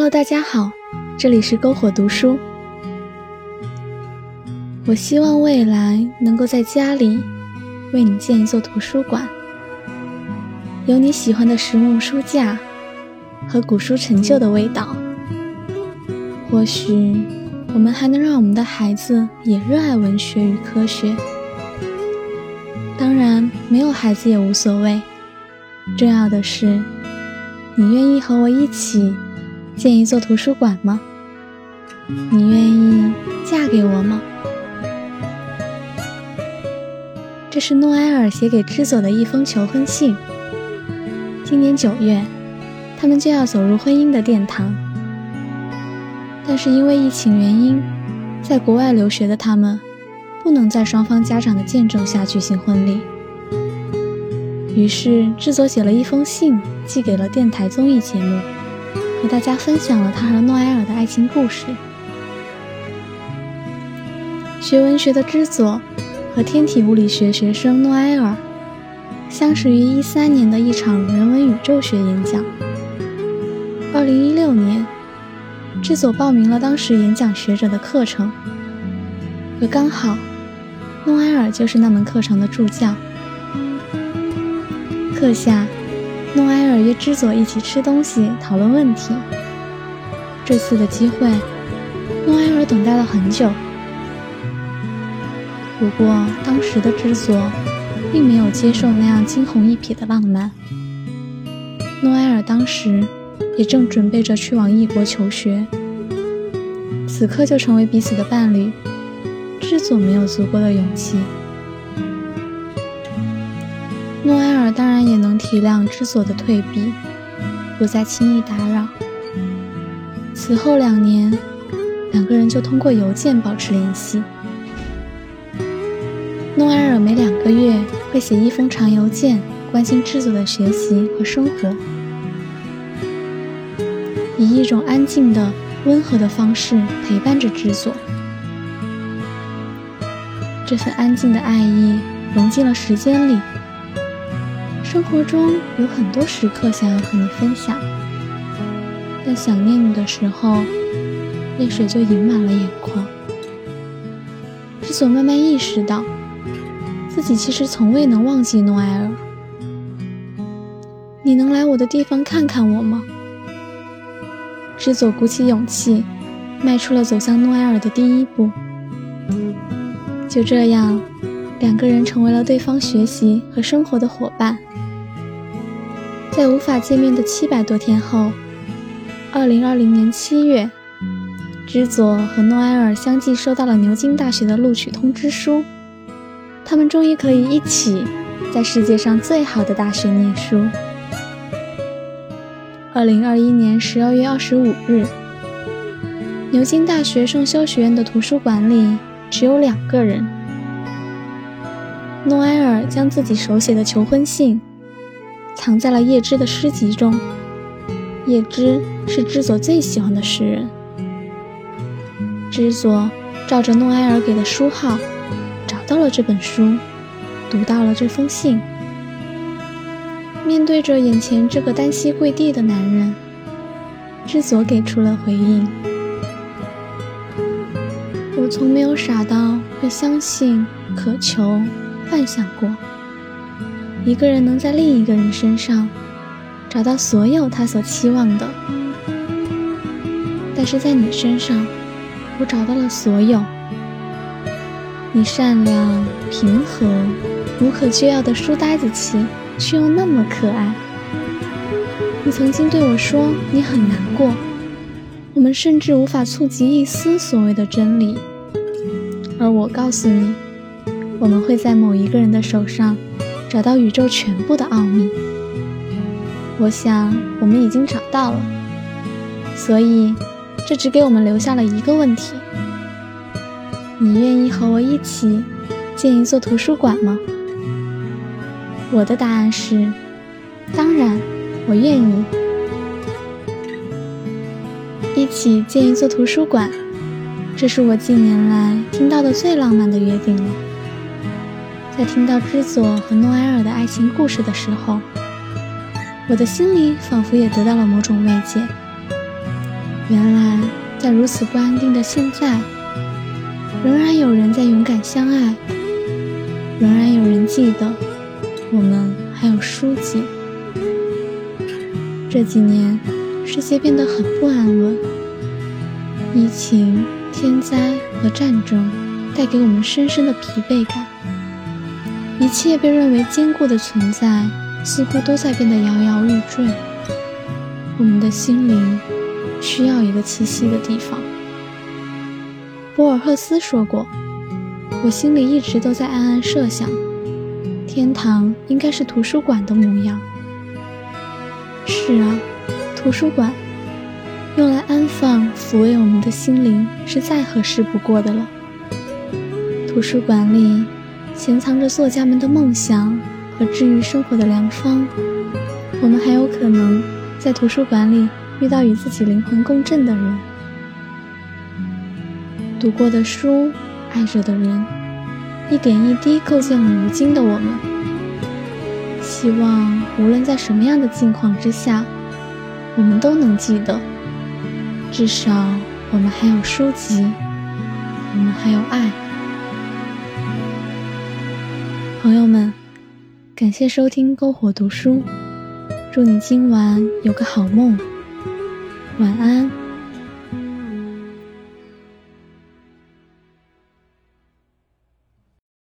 Hello，大家好，这里是篝火读书。我希望未来能够在家里为你建一座图书馆，有你喜欢的实木书架和古书陈旧的味道。或许我们还能让我们的孩子也热爱文学与科学。当然，没有孩子也无所谓，重要的是你愿意和我一起。建一座图书馆吗？你愿意嫁给我吗？这是诺埃尔写给知佐的一封求婚信。今年九月，他们就要走入婚姻的殿堂。但是因为疫情原因，在国外留学的他们不能在双方家长的见证下举行婚礼。于是，之佐写了一封信，寄给了电台综艺节目。和大家分享了他和诺埃尔的爱情故事。学文学的之佐和天体物理学学生诺埃尔相识于一三年的一场人文宇宙学演讲。二零一六年，之佐报名了当时演讲学者的课程，可刚好诺埃尔就是那门课程的助教。课下。诺埃尔约之佐一起吃东西，讨论问题。这次的机会，诺埃尔等待了很久。不过，当时的之佐并没有接受那样惊鸿一瞥的浪漫。诺埃尔当时也正准备着去往异国求学，此刻就成为彼此的伴侣，之佐没有足够的勇气。当然也能体谅知佐的退避，不再轻易打扰。此后两年，两个人就通过邮件保持联系。诺埃尔每两个月会写一封长邮件，关心之佐的学习和生活，以一种安静的、温和的方式陪伴着之佐。这份安静的爱意融进了时间里。生活中有很多时刻想要和你分享，但想念你的时候，泪水就盈满了眼眶。之所慢慢意识到，自己其实从未能忘记诺埃尔。你能来我的地方看看我吗？之所鼓起勇气，迈出了走向诺埃尔的第一步。就这样，两个人成为了对方学习和生活的伙伴。在无法见面的七百多天后，二零二零年七月，知佐和诺埃尔相继收到了牛津大学的录取通知书，他们终于可以一起在世界上最好的大学念书。二零二一年十二月二十五日，牛津大学圣修学院的图书馆里只有两个人，诺埃尔将自己手写的求婚信。藏在了叶芝的诗集中。叶芝是知佐最喜欢的诗人。知佐照着诺埃尔给的书号，找到了这本书，读到了这封信。面对着眼前这个单膝跪地的男人，知佐给出了回应：“我从没有傻到会相信、渴求、幻想过。”一个人能在另一个人身上找到所有他所期望的，但是在你身上，我找到了所有。你善良、平和、无可救药的书呆子气，却又那么可爱。你曾经对我说你很难过，我们甚至无法触及一丝所谓的真理，而我告诉你，我们会在某一个人的手上。找到宇宙全部的奥秘，我想我们已经找到了，所以这只给我们留下了一个问题：你愿意和我一起建一座图书馆吗？我的答案是，当然，我愿意。一起建一座图书馆，这是我近年来听到的最浪漫的约定了。在听到知佐和诺埃尔的爱情故事的时候，我的心里仿佛也得到了某种慰藉。原来，在如此不安定的现在，仍然有人在勇敢相爱，仍然有人记得我们还有书籍。这几年，世界变得很不安稳，疫情、天灾和战争带给我们深深的疲惫感。一切被认为坚固的存在，似乎都在变得摇摇欲坠。我们的心灵需要一个栖息的地方。博尔赫斯说过：“我心里一直都在暗暗设想，天堂应该是图书馆的模样。”是啊，图书馆用来安放、抚慰我们的心灵，是再合适不过的了。图书馆里。潜藏着作家们的梦想和治愈生活的良方，我们还有可能在图书馆里遇到与自己灵魂共振的人。读过的书，爱着的人，一点一滴构建了如今的我们。希望无论在什么样的境况之下，我们都能记得，至少我们还有书籍，我们还有爱。朋友们，感谢收听篝火读书，祝你今晚有个好梦，晚安。